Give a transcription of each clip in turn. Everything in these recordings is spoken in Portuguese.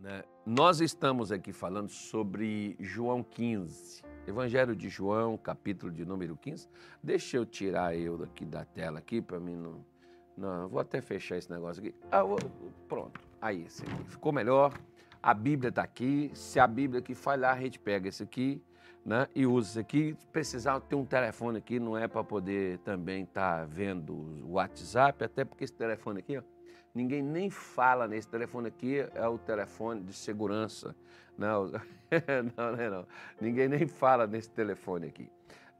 Né? Nós estamos aqui falando sobre João 15, Evangelho de João, capítulo de número 15. Deixa eu tirar eu daqui da tela aqui para mim não, não. Vou até fechar esse negócio aqui. Ah, vou, pronto. Aí, esse aqui. Ficou melhor. A Bíblia está aqui. Se a Bíblia aqui falhar, a gente pega esse aqui né, e usa isso aqui. Se precisar ter um telefone aqui, não é para poder também estar tá vendo o WhatsApp, até porque esse telefone aqui, ó, ninguém nem fala nesse telefone aqui, é o telefone de segurança. Não, não, não, não. Ninguém nem fala nesse telefone aqui.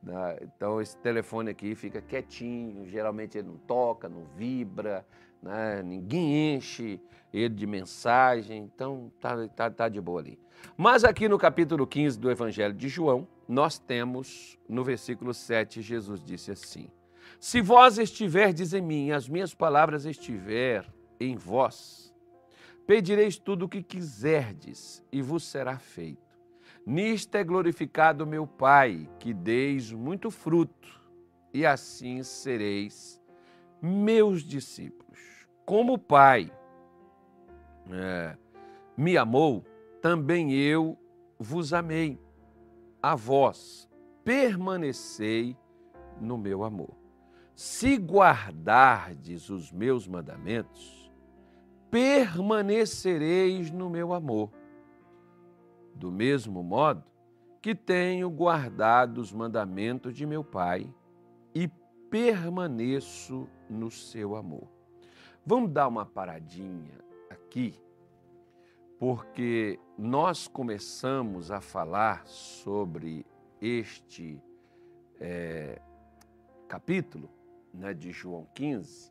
Né? Então, esse telefone aqui fica quietinho, geralmente ele não toca, não vibra, né? ninguém enche ele de mensagem, então tá, tá, tá de boa ali. Mas aqui no capítulo 15 do Evangelho de João, nós temos no versículo 7, Jesus disse assim: Se vós estiverdes em mim, as minhas palavras estiver em vós, pedireis tudo o que quiserdes e vos será feito. Nisto é glorificado meu Pai, que deis muito fruto, e assim sereis meus discípulos. Como o Pai é, me amou, também eu vos amei. A vós permanecei no meu amor. Se guardardes os meus mandamentos, permanecereis no meu amor. Do mesmo modo que tenho guardado os mandamentos de meu Pai e permaneço no seu amor. Vamos dar uma paradinha aqui porque nós começamos a falar sobre este é, capítulo né, de João 15,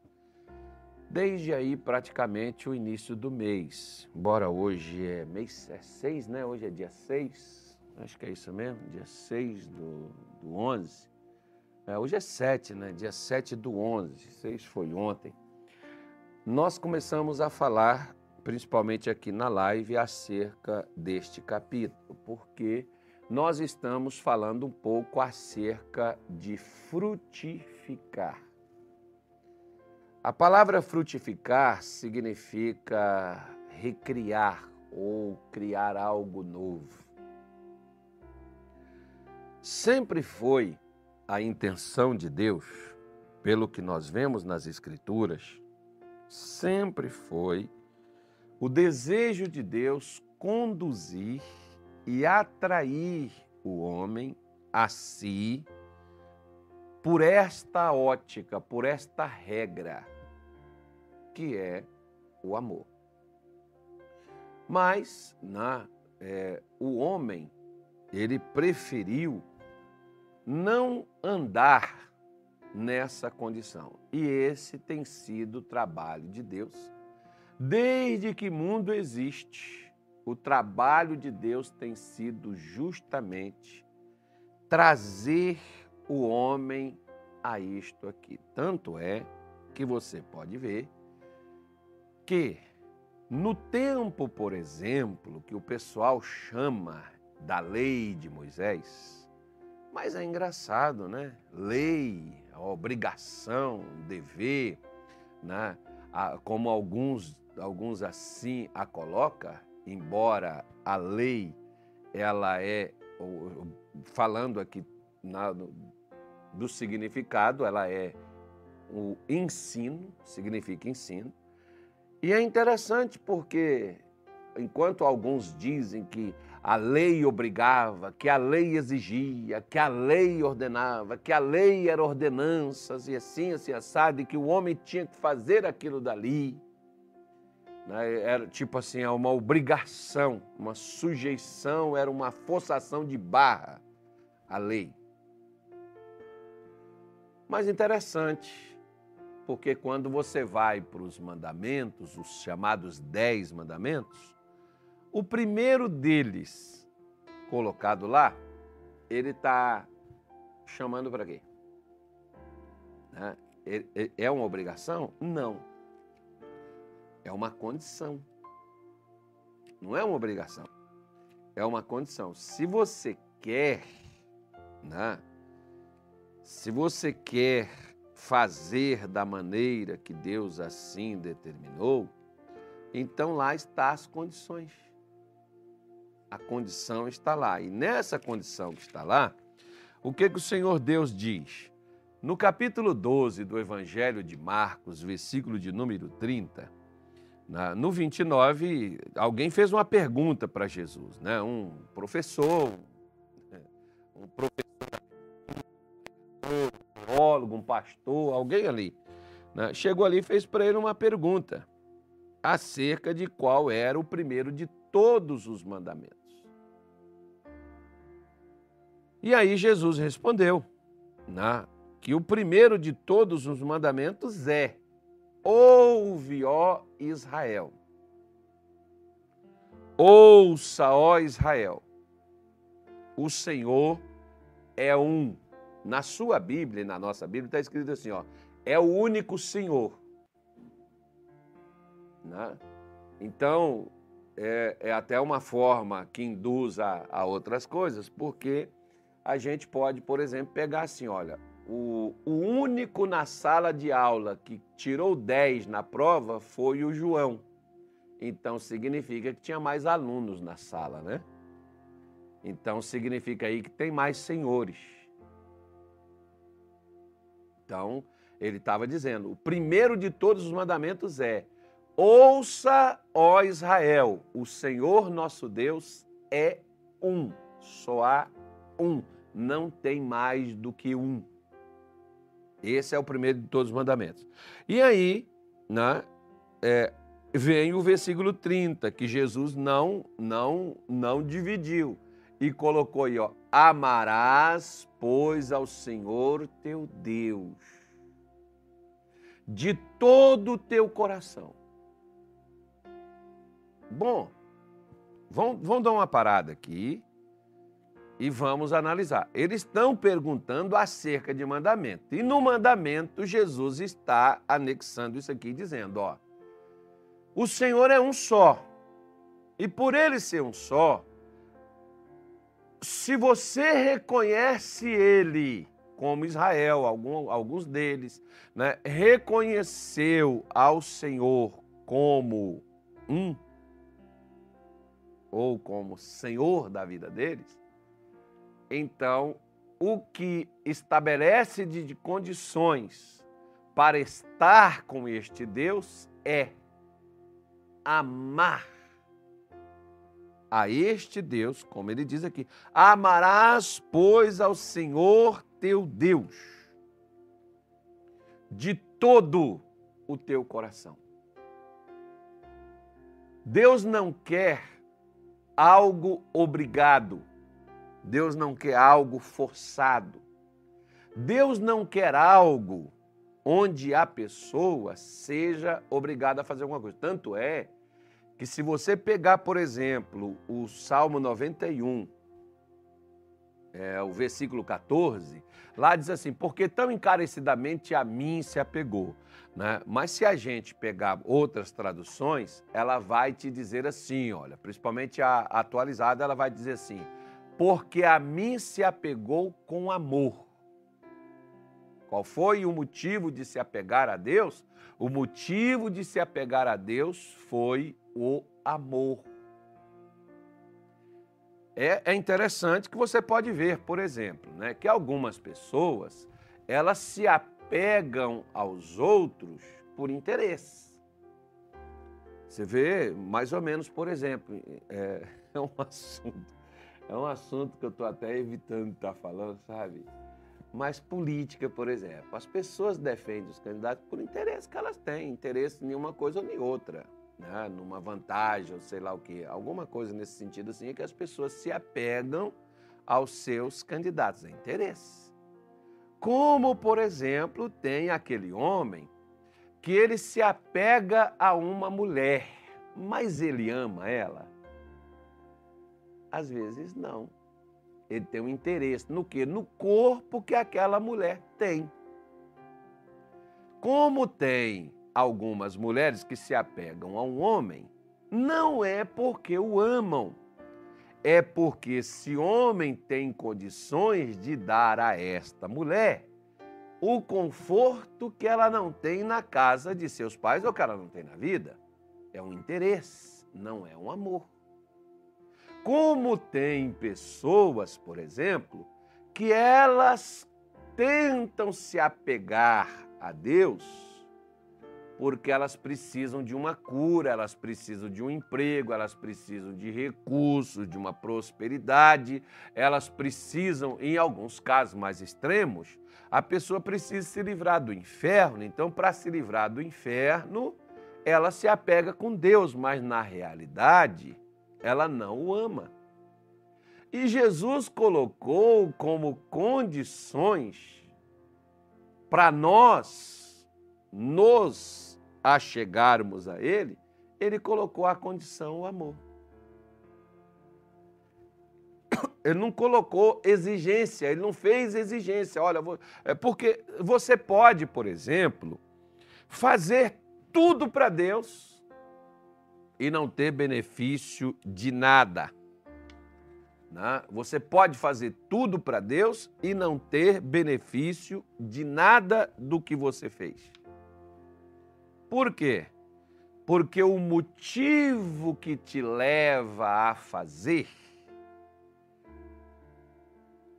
desde aí praticamente o início do mês. Embora hoje é mês é 6, né? Hoje é dia 6, acho que é isso mesmo, dia 6 do, do 11. É, hoje é 7, né? Dia 7 do 11, 6 foi ontem. Nós começamos a falar principalmente aqui na live, acerca deste capítulo, porque nós estamos falando um pouco acerca de frutificar. A palavra frutificar significa recriar ou criar algo novo. Sempre foi a intenção de Deus, pelo que nós vemos nas Escrituras, sempre foi o desejo de Deus conduzir e atrair o homem a si por esta ótica, por esta regra, que é o amor. Mas na, é, o homem, ele preferiu não andar nessa condição. E esse tem sido o trabalho de Deus Desde que mundo existe, o trabalho de Deus tem sido justamente trazer o homem a isto aqui. Tanto é que você pode ver que no tempo, por exemplo, que o pessoal chama da lei de Moisés, mas é engraçado, né? Lei, obrigação, dever, né? como alguns alguns assim a coloca, embora a lei ela é falando aqui na, do significado, ela é o ensino, significa ensino. E é interessante porque enquanto alguns dizem que a lei obrigava, que a lei exigia, que a lei ordenava, que a lei era ordenanças e assim, assim, assado, e que o homem tinha que fazer aquilo dali. Né? Era tipo assim, é uma obrigação, uma sujeição, era uma forçação de barra à lei. Mas interessante, porque quando você vai para os mandamentos, os chamados dez mandamentos, o primeiro deles colocado lá, ele está chamando para quê? Né? É uma obrigação? Não é uma condição. Não é uma obrigação. É uma condição. Se você quer, né? Se você quer fazer da maneira que Deus assim determinou, então lá está as condições. A condição está lá. E nessa condição que está lá, o que, que o Senhor Deus diz? No capítulo 12 do Evangelho de Marcos, versículo de número 30, no 29, alguém fez uma pergunta para Jesus, né? um professor, um professor, teólogo, um pastor, alguém ali, né? chegou ali e fez para ele uma pergunta acerca de qual era o primeiro de todos os mandamentos. E aí Jesus respondeu né, que o primeiro de todos os mandamentos é: Ouve, ó Israel. Ouça, ó Israel. O Senhor é um. Na sua Bíblia e na nossa Bíblia está escrito assim: ó, é o único Senhor. Né? Então, é, é, até uma forma que induz a, a outras coisas, porque a gente pode, por exemplo, pegar assim, olha, o, o, único na sala de aula que tirou 10 na prova foi o João. Então significa que tinha mais alunos na sala, né? Então significa aí que tem mais senhores. Então, ele estava dizendo: o primeiro de todos os mandamentos é: ouça, ó Israel, o Senhor nosso Deus é um, só há um não tem mais do que um. Esse é o primeiro de todos os mandamentos. E aí, né, é, vem o versículo 30, que Jesus não, não, não dividiu e colocou aí, ó, amarás, pois, ao Senhor teu Deus de todo o teu coração. Bom, vamos, vamos dar uma parada aqui e vamos analisar. Eles estão perguntando acerca de mandamento. E no mandamento, Jesus está anexando isso aqui, dizendo: ó, o Senhor é um só. E por ele ser um só, se você reconhece ele como Israel, algum, alguns deles, né, reconheceu ao Senhor como um, ou como Senhor da vida deles, então, o que estabelece de condições para estar com este Deus é amar a este Deus, como ele diz aqui: amarás, pois, ao Senhor teu Deus de todo o teu coração. Deus não quer algo obrigado. Deus não quer algo forçado. Deus não quer algo onde a pessoa seja obrigada a fazer alguma coisa. Tanto é que se você pegar, por exemplo, o Salmo 91, é, o versículo 14, lá diz assim: Porque tão encarecidamente a mim se apegou. Né? Mas se a gente pegar outras traduções, ela vai te dizer assim: olha, principalmente a atualizada, ela vai dizer assim porque a mim se apegou com amor. Qual foi o motivo de se apegar a Deus? O motivo de se apegar a Deus foi o amor. É, é interessante que você pode ver, por exemplo, né, que algumas pessoas elas se apegam aos outros por interesse. Você vê, mais ou menos, por exemplo, é, é um assunto é um assunto que eu estou até evitando estar tá falando, sabe? Mas política, por exemplo. As pessoas defendem os candidatos por interesse que elas têm, interesse em uma coisa ou em outra, né? numa vantagem ou sei lá o quê. Alguma coisa nesse sentido assim é que as pessoas se apegam aos seus candidatos, é interesse. Como, por exemplo, tem aquele homem que ele se apega a uma mulher, mas ele ama ela. Às vezes não. Ele tem um interesse no que? No corpo que aquela mulher tem. Como tem algumas mulheres que se apegam a um homem, não é porque o amam. É porque esse homem tem condições de dar a esta mulher o conforto que ela não tem na casa de seus pais ou que ela não tem na vida. É um interesse, não é um amor. como tem pessoas, por exemplo, que elas tentam se apegar a Deus porque elas precisam de uma cura, elas precisam de um emprego, elas precisam de recursos, de uma prosperidade, elas precisam, em alguns casos mais extremos, a pessoa precisa se livrar do inferno. Então, para se livrar do inferno, ela se apega com Deus, mas na realidade, ela não o ama. E Jesus colocou como condições para nós nos a chegarmos a Ele, Ele colocou a condição o amor. Ele não colocou exigência, ele não fez exigência. Olha, é porque você pode, por exemplo, fazer tudo para Deus e não ter benefício de nada. Né? Você pode fazer tudo para Deus e não ter benefício de nada do que você fez. Por quê? Porque o motivo que te leva a fazer,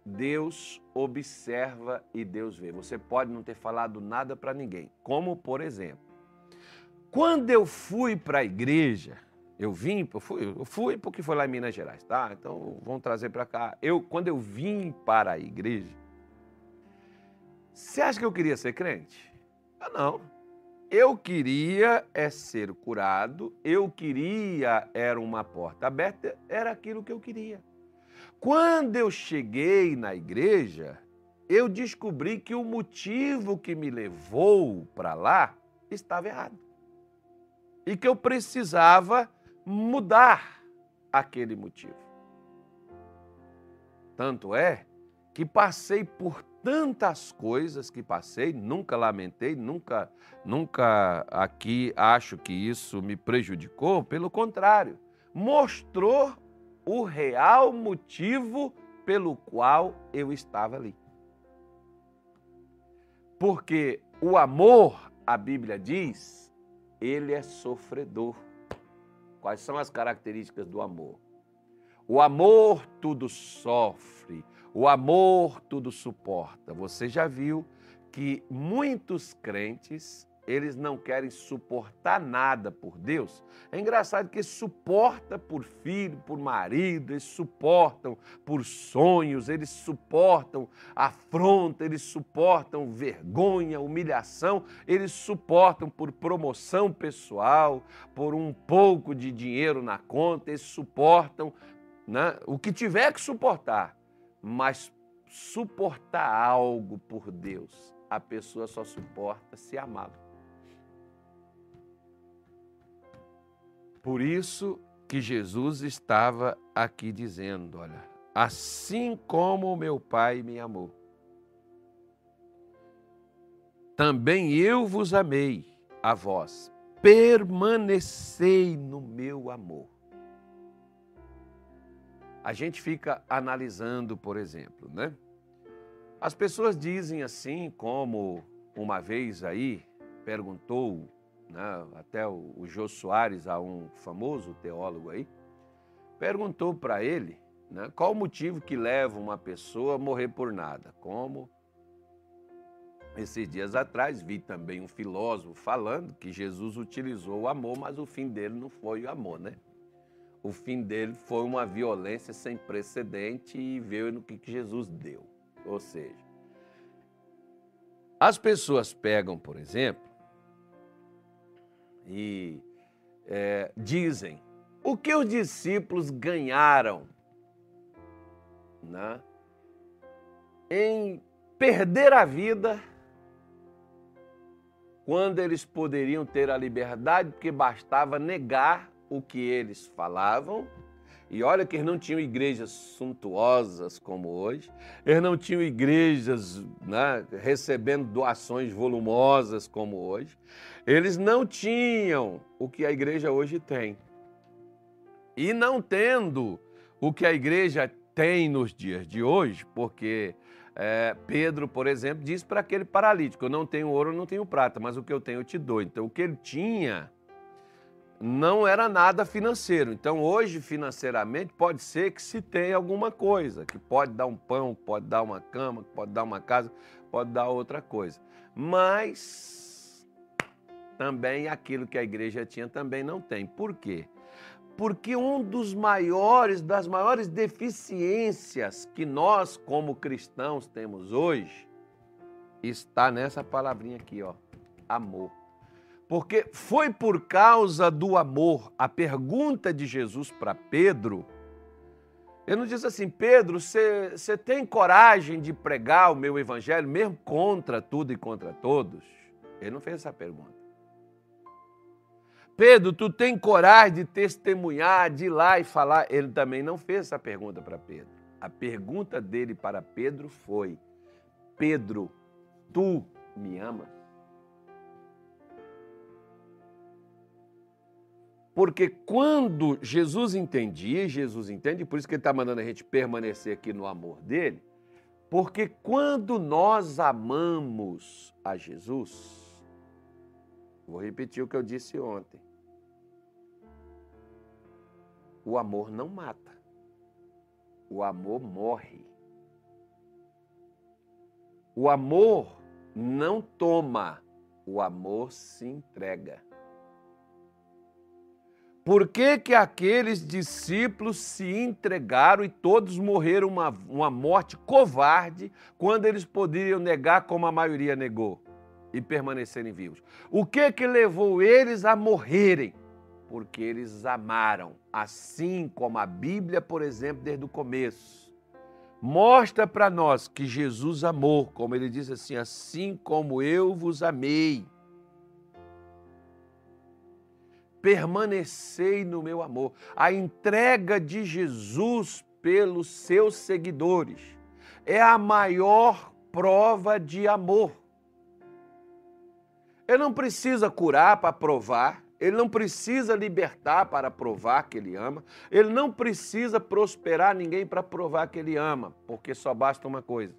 Deus observa e Deus vê. Você pode não ter falado nada para ninguém. Como, por exemplo, quando eu fui para a igreja, eu vim, eu fui, eu fui porque foi lá em Minas Gerais, tá? Então vamos trazer para cá. Eu, quando eu vim para a igreja, você acha que eu queria ser crente? Ah, não. Eu queria é ser curado, eu queria era uma porta aberta, era aquilo que eu queria. Quando eu cheguei na igreja, eu descobri que o motivo que me levou para lá estava errado. E que eu precisava mudar aquele motivo. Tanto é que passei por tantas coisas que passei, nunca lamentei, nunca, nunca aqui acho que isso me prejudicou, pelo contrário, mostrou o real motivo pelo qual eu estava ali. Porque o amor, a Bíblia diz, ele é sofredor. Quais são as características do amor? O amor tudo sofre, o amor tudo suporta. Você já viu que muitos crentes, eles não querem suportar nada por Deus. É engraçado que eles suportam por filho, por marido, eles suportam por sonhos, eles suportam afronta, eles suportam vergonha, humilhação, eles suportam por promoção pessoal, por um pouco de dinheiro na conta, eles suportam né, o que tiver que suportar mas suportar algo por Deus, a pessoa só suporta se amá-lo. Por isso que Jesus estava aqui dizendo: olha, assim como meu Pai me amou, também eu vos amei a vós, permanecei no meu amor a gente fica analisando, por exemplo, né? As pessoas dizem assim, como uma vez aí perguntou, né, até o, o Jô Soares, a um famoso teólogo aí, perguntou para ele né, qual o motivo que leva uma pessoa a morrer por nada. Como esses dias atrás vi também um filósofo falando que Jesus utilizou o amor, mas o fim dele não foi o amor, né? O fim dele foi uma violência sem precedente e veio no que Jesus deu. Ou seja, as pessoas pegam, por exemplo, e é, dizem o que os discípulos ganharam né, em perder a vida quando eles poderiam ter a liberdade, porque bastava negar o que eles falavam. E olha que eles não tinham igrejas suntuosas como hoje, eles não tinham igrejas né, recebendo doações volumosas como hoje, eles não tinham o que a igreja hoje tem. E não tendo o que a igreja tem nos dias de hoje, porque é, Pedro, por exemplo, diz para aquele paralítico: Eu não tenho ouro, não tenho prata, mas o que eu tenho eu te dou. Então, o que ele tinha não era nada financeiro. Então, hoje, financeiramente, pode ser que se tenha alguma coisa, que pode dar um pão, pode dar uma cama, pode dar uma casa, pode dar outra coisa. Mas também aquilo que a igreja tinha também não tem. Por quê? Porque um dos maiores, das maiores deficiências que nós, como cristãos, temos hoje, está nessa palavrinha aqui, ó, amor. Porque foi por causa do amor, a pergunta de Jesus para Pedro, ele não diz assim, Pedro, você tem coragem de pregar o meu evangelho mesmo contra tudo e contra todos? Ele não fez essa pergunta. Pedro, tu tem coragem de testemunhar, de ir lá e falar? Ele também não fez essa pergunta para Pedro. A pergunta dele para Pedro foi: Pedro, tu me amas? Porque quando Jesus entendia, Jesus entende, por isso que ele está mandando a gente permanecer aqui no amor dele, porque quando nós amamos a Jesus, vou repetir o que eu disse ontem, o amor não mata, o amor morre. O amor não toma, o amor se entrega. Por que, que aqueles discípulos se entregaram e todos morreram uma, uma morte covarde quando eles poderiam negar como a maioria negou e permanecerem vivos? O que que levou eles a morrerem? Porque eles amaram, assim como a Bíblia, por exemplo, desde o começo. Mostra para nós que Jesus amou, como ele diz assim, assim como eu vos amei permanecei no meu amor. A entrega de Jesus pelos seus seguidores é a maior prova de amor. Ele não precisa curar para provar, ele não precisa libertar para provar que ele ama, ele não precisa prosperar ninguém para provar que ele ama, porque só basta uma coisa.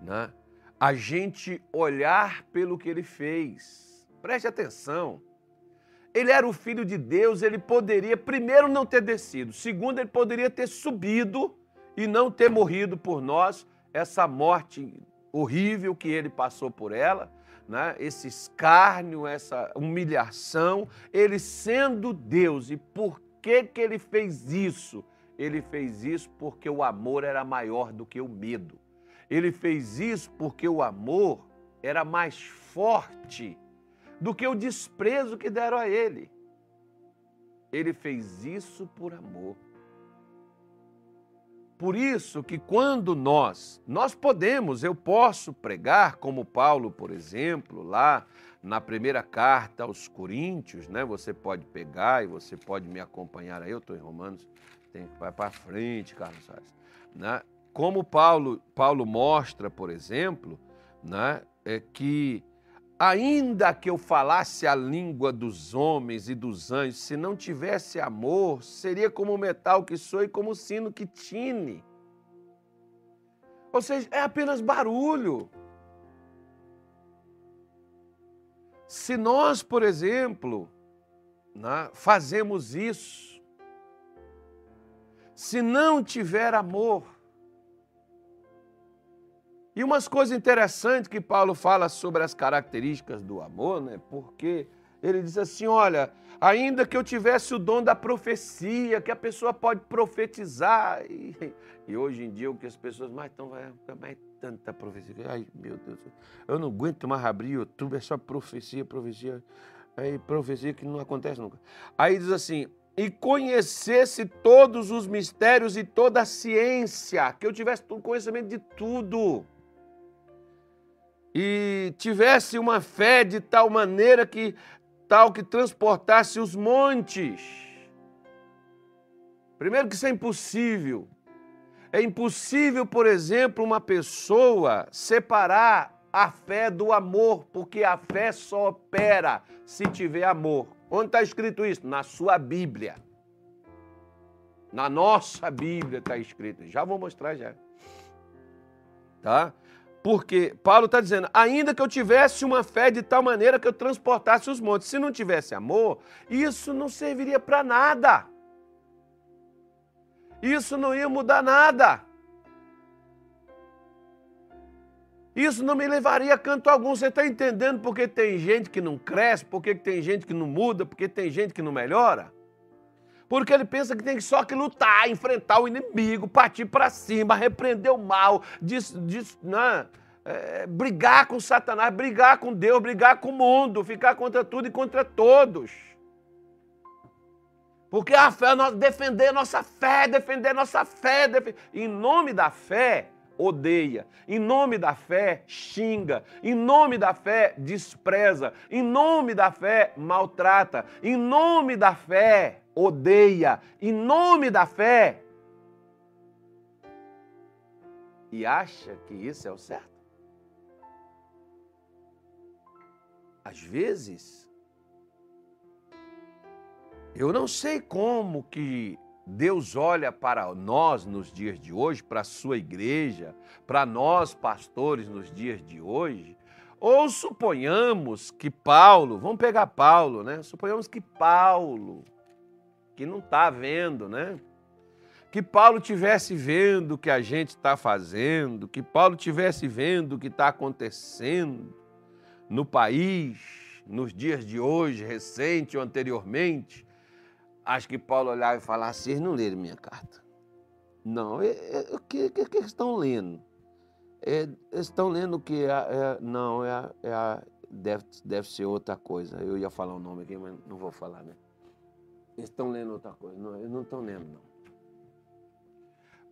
Né? A gente olhar pelo que ele fez Preste atenção. Ele era o filho de Deus, ele poderia, primeiro, não ter descido, segundo, ele poderia ter subido e não ter morrido por nós, essa morte horrível que ele passou por ela, né? esse escárnio, essa humilhação, ele sendo Deus. E por que, que ele fez isso? Ele fez isso porque o amor era maior do que o medo. Ele fez isso porque o amor era mais forte do que o desprezo que deram a ele. Ele fez isso por amor. Por isso que quando nós, nós podemos, eu posso pregar como Paulo, por exemplo, lá na primeira carta aos Coríntios, né? Você pode pegar e você pode me acompanhar aí, eu estou em Romanos, tem que vai para frente, Carlos Salles, né? Como Paulo, Paulo mostra, por exemplo, né, é que Ainda que eu falasse a língua dos homens e dos anjos, se não tivesse amor, seria como o metal que soa e como o sino que tine. Ou seja, é apenas barulho. Se nós, por exemplo, né, fazemos isso, se não tiver amor, e umas coisas interessantes que Paulo fala sobre as características do amor, né? Porque ele diz assim: olha, ainda que eu tivesse o dom da profecia, que a pessoa pode profetizar. E, e hoje em dia o que as pessoas mais estão, vai mais tanta profecia. Ai, meu Deus, eu não aguento mais abrir YouTube, é só profecia, profecia. Aí profecia que não acontece nunca. Aí diz assim: e conhecesse todos os mistérios e toda a ciência, que eu tivesse conhecimento de tudo e tivesse uma fé de tal maneira que tal que transportasse os montes. Primeiro que isso é impossível. É impossível, por exemplo, uma pessoa separar a fé do amor, porque a fé só opera se tiver amor. Onde está escrito isso? Na sua Bíblia. Na nossa Bíblia está escrito. Já vou mostrar já. Tá? Porque Paulo está dizendo, ainda que eu tivesse uma fé de tal maneira que eu transportasse os montes, se não tivesse amor, isso não serviria para nada. Isso não ia mudar nada. Isso não me levaria a canto algum. Você está entendendo porque tem gente que não cresce, porque tem gente que não muda, porque tem gente que não melhora? Porque ele pensa que tem só que lutar, enfrentar o inimigo, partir para cima, repreender o mal, diz, diz, né? É, brigar com Satanás, brigar com Deus, brigar com o mundo, ficar contra tudo e contra todos. Porque a fé, nós defender nossa fé, defender nossa fé, em nome da fé, odeia. Em nome da fé, xinga. Em nome da fé, despreza. Em nome da fé, maltrata. Em nome da fé, odeia. Em nome da fé. E acha que isso é o certo? Às vezes, eu não sei como que Deus olha para nós nos dias de hoje, para a sua igreja, para nós pastores nos dias de hoje, ou suponhamos que Paulo, vamos pegar Paulo, né? Suponhamos que Paulo, que não está vendo, né? Que Paulo tivesse vendo o que a gente está fazendo, que Paulo tivesse vendo o que está acontecendo no país, nos dias de hoje, recente ou anteriormente, Acho que Paulo olhava e falava, vocês não leram minha carta. Não, o que, que, que estão lendo? É, estão lendo que? É, é, não, é, é deve, deve ser outra coisa. Eu ia falar o um nome aqui, mas não vou falar, né? Eles estão lendo outra coisa. Não, eles não estão lendo, não.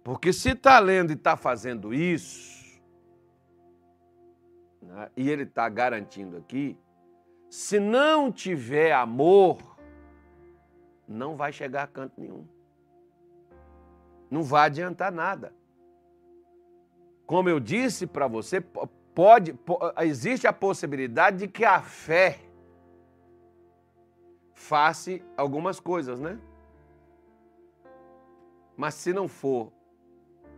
Porque se está lendo e está fazendo isso, né, e ele está garantindo aqui, se não tiver amor, não vai chegar a canto nenhum. Não vai adiantar nada. Como eu disse para você, pode, existe a possibilidade de que a fé faça algumas coisas, né? Mas se não for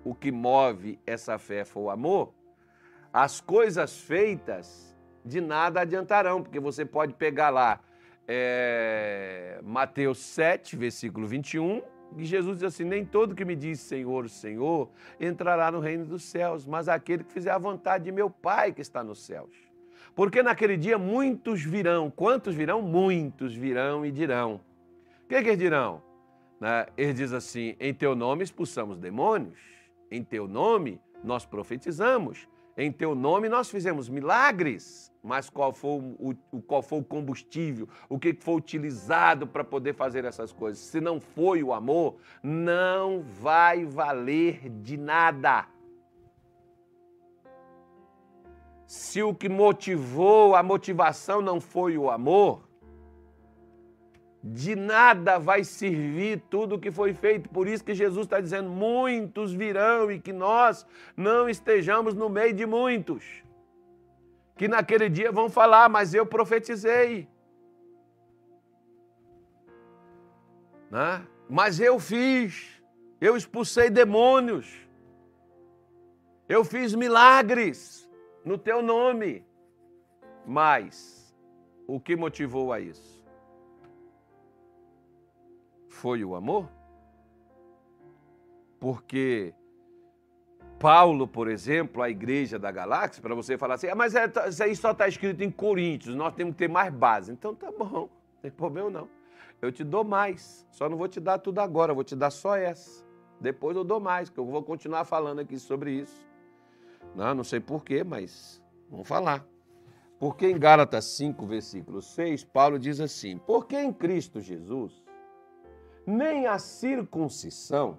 o que move essa fé for o amor, as coisas feitas de nada adiantarão, porque você pode pegar lá é, Mateus 7, versículo 21, e Jesus diz assim: Nem todo que me diz Senhor, Senhor, entrará no reino dos céus, mas aquele que fizer a vontade de meu Pai que está nos céus. Porque naquele dia muitos virão. Quantos virão? Muitos virão e dirão. O que, que eles dirão? Né? Diz assim: Em teu nome expulsamos demônios, em teu nome nós profetizamos, em teu nome nós fizemos milagres, mas qual foi o, qual foi o combustível, o que foi utilizado para poder fazer essas coisas? Se não foi o amor, não vai valer de nada. Se o que motivou, a motivação não foi o amor, de nada vai servir tudo o que foi feito. Por isso que Jesus está dizendo: muitos virão e que nós não estejamos no meio de muitos. Que naquele dia vão falar, mas eu profetizei. Né? Mas eu fiz, eu expulsei demônios, eu fiz milagres no teu nome. Mas o que motivou a isso? foi o amor? Porque Paulo, por exemplo, a igreja da galáxia, para você falar assim, ah, mas é, tá, isso aí só está escrito em Coríntios, nós temos que ter mais base. Então tá bom, não tem problema não. Eu te dou mais, só não vou te dar tudo agora, vou te dar só essa. Depois eu dou mais, que eu vou continuar falando aqui sobre isso. Não, não sei porquê, mas vamos falar. Porque em Gálatas 5, versículo 6, Paulo diz assim: Porque em Cristo Jesus nem a circuncisão,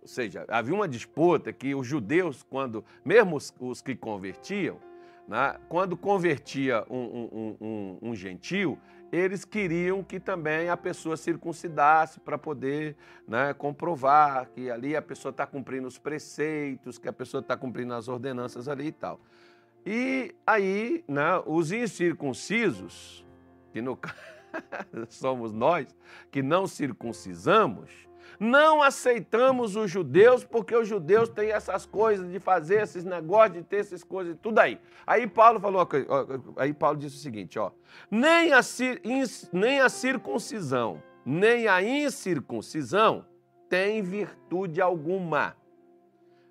ou seja, havia uma disputa que os judeus, quando, mesmo os, os que convertiam, né, quando convertia um, um, um, um, gentil, eles queriam que também a pessoa circuncidasse para poder né, comprovar que ali a pessoa está cumprindo os preceitos, que a pessoa está cumprindo as ordenanças ali e tal. E aí, né, os incircuncisos, que no somos nós, que não circuncisamos, Não aceitamos os judeus porque os judeus têm essas coisas de fazer esses negócios, de ter essas coisas, tudo aí. Aí Paulo falou, aí Paulo disse o seguinte, ó, nem a, nem a circuncisão, nem a incircuncisão tem virtude alguma,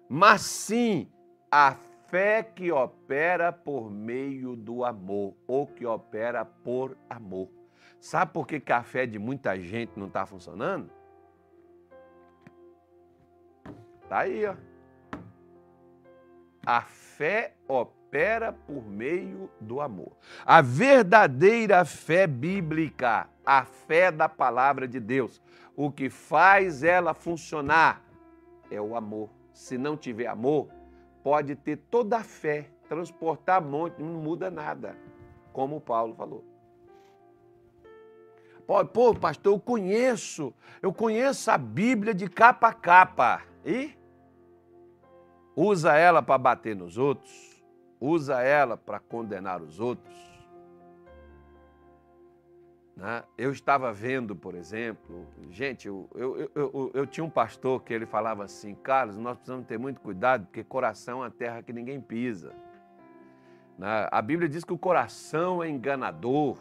mas sim a fé que opera por meio do amor, ou que opera por amor. Sabe por que, que a fé de muita gente não está funcionando? Está aí, ó. A fé opera por meio do amor. A verdadeira fé bíblica, a fé da palavra de Deus, o que faz ela funcionar é o amor. Se não tiver amor, pode ter toda a fé, transportar monte, não muda nada, como Paulo falou. Pô, pastor, eu conheço, eu conheço a Bíblia de capa a capa. E usa ela para bater nos outros, usa ela para condenar os outros. Né? Eu estava vendo, por exemplo, gente, eu, eu, eu, eu, tinha um pastor que ele falava assim, Carlos, nós precisamos ter muito cuidado, porque coração é uma terra que ninguém pisa. Né? A Bíblia diz que o coração é enganador,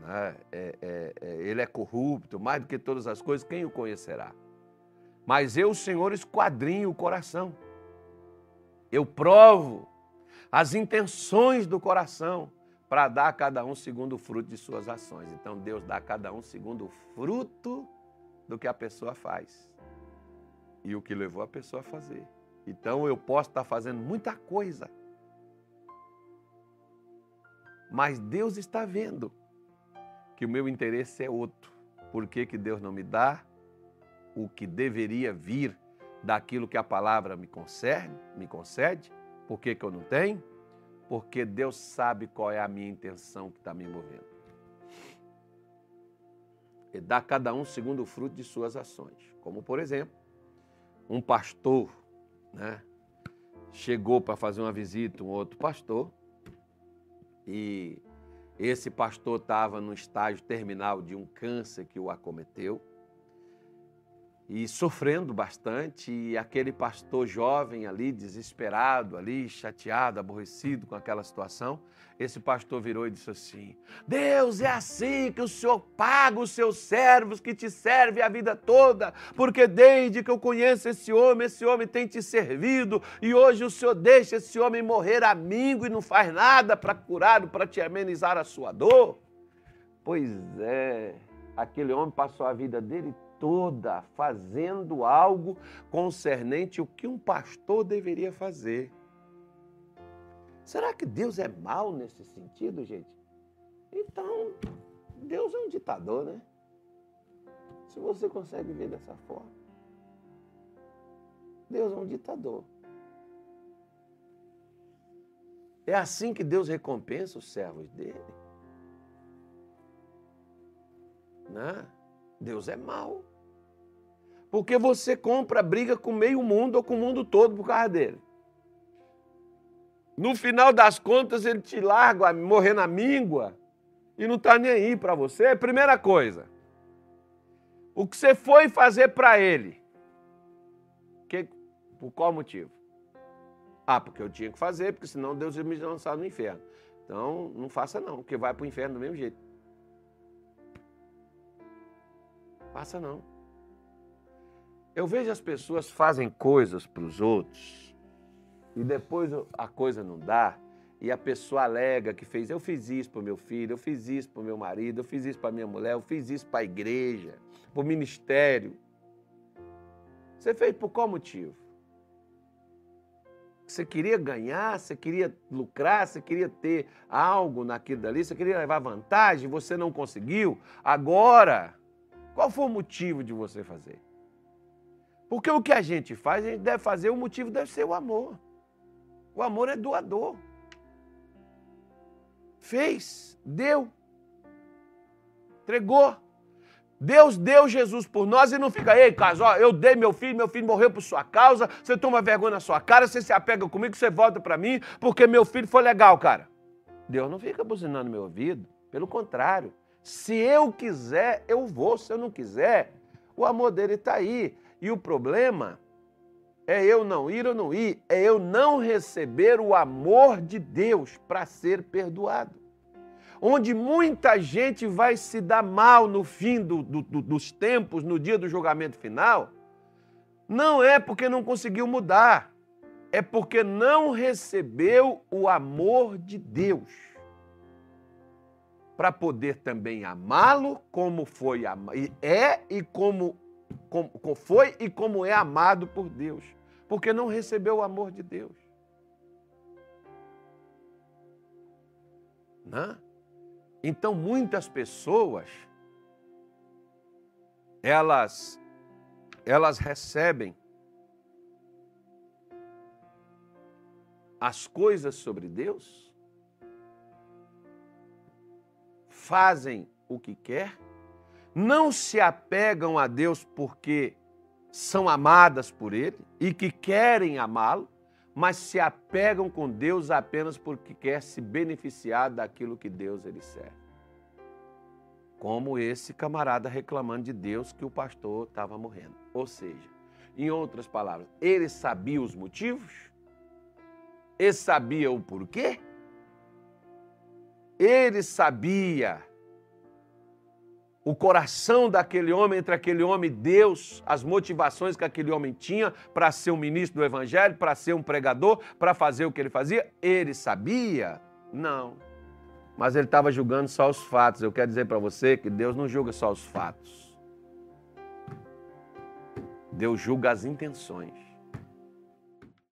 né? é, é, é, ele é corrupto, mais do que todas as coisas, quem o conhecerá? Mas eu, Senhor, esquadrinho o coração. Eu provo as intenções do coração para dar a cada um segundo o fruto de suas ações. Então Deus dá a cada um segundo o fruto do que a pessoa faz e o que levou a pessoa a fazer. Então eu posso estar fazendo muita coisa, mas Deus está vendo que o meu interesse é outro. Por que, que Deus não me dá o que deveria vir daquilo que a palavra me concerne, me concede? Por que, que eu não tenho? porque Deus sabe qual é a minha intenção que está me movendo. E dá a cada um segundo o fruto de suas ações. Como, por exemplo, um pastor né, chegou para fazer uma visita, um outro pastor, e esse pastor estava no estágio terminal de um câncer que o acometeu e sofrendo bastante, e aquele pastor jovem ali, desesperado, ali, chateado, aborrecido com aquela situação, esse pastor virou e disse assim: Deus, é assim que o Senhor paga os seus servos que te servem a vida toda, porque desde que eu conheço esse homem, esse homem tem te servido, e hoje o Senhor deixa esse homem morrer amigo e não faz nada para curá-lo, para te amenizar a sua dor. Pois é, aquele homem passou a vida dele toda fazendo algo concernente o que um pastor deveria fazer. Será que Deus é mal nesse sentido, gente? Então, Deus é um ditador, né? Se você consegue ver dessa forma. Deus é um ditador. É assim que Deus recompensa os servos dele. Né? Deus é mau. Porque você compra briga com meio mundo ou com o mundo todo por causa dele. No final das contas, ele te larga morrer na míngua e não está nem aí para você. Primeira coisa, o que você foi fazer para ele? Que, por qual motivo? Ah, porque eu tinha que fazer, porque senão Deus ia me lançar no inferno. Então, não faça não, porque vai para o inferno do mesmo jeito. Faça não. Eu vejo as pessoas fazem coisas para os outros e depois a coisa não dá e a pessoa alega que fez, eu fiz isso para o meu filho, eu fiz isso para o meu marido, eu fiz isso para minha mulher, eu fiz isso para a igreja, para o ministério. Você fez por qual motivo? Você queria ganhar, você queria lucrar, você queria ter algo naquilo dali, você queria levar vantagem, você não conseguiu. Agora, qual foi o motivo de você fazer? Porque o que a gente faz, a gente deve fazer, o motivo deve ser o amor. O amor é doador. Fez, deu, entregou. Deus deu Jesus por nós e não fica, ei, caso, ó, eu dei meu filho, meu filho morreu por sua causa, você toma vergonha na sua cara, você se apega comigo, você volta para mim, porque meu filho foi legal, cara. Deus não fica buzinando meu ouvido, pelo contrário. Se eu quiser, eu vou, se eu não quiser, O amor dele está aí. E o problema é eu não ir ou não ir, é eu não receber o amor de Deus para ser perdoado. Onde muita gente vai se dar mal no fim do, do, dos tempos, no dia do julgamento final, não é porque não conseguiu mudar, é porque não recebeu o amor de Deus. Para poder também amá-lo como foi é e como como foi e como é amado por Deus, porque não recebeu o amor de Deus. Né? Então muitas pessoas elas elas recebem as coisas sobre Deus, fazem o que quer não se apegam a Deus porque são amadas por Ele e que querem amá-lo, mas se apegam com Deus apenas porque quer se beneficiar daquilo que Deus ele serve. Como esse camarada reclamando de Deus que o pastor estava morrendo. Ou seja, em outras palavras, ele sabia os motivos, ele sabia o porquê, ele sabia o coração daquele homem, entre aquele homem e Deus, as motivações que aquele homem tinha para ser um ministro do Evangelho, para ser um pregador, para fazer o que ele fazia, ele sabia? Não. Mas ele estava julgando só os fatos. Eu quero dizer para você que Deus não julga só os fatos. Deus julga as intenções.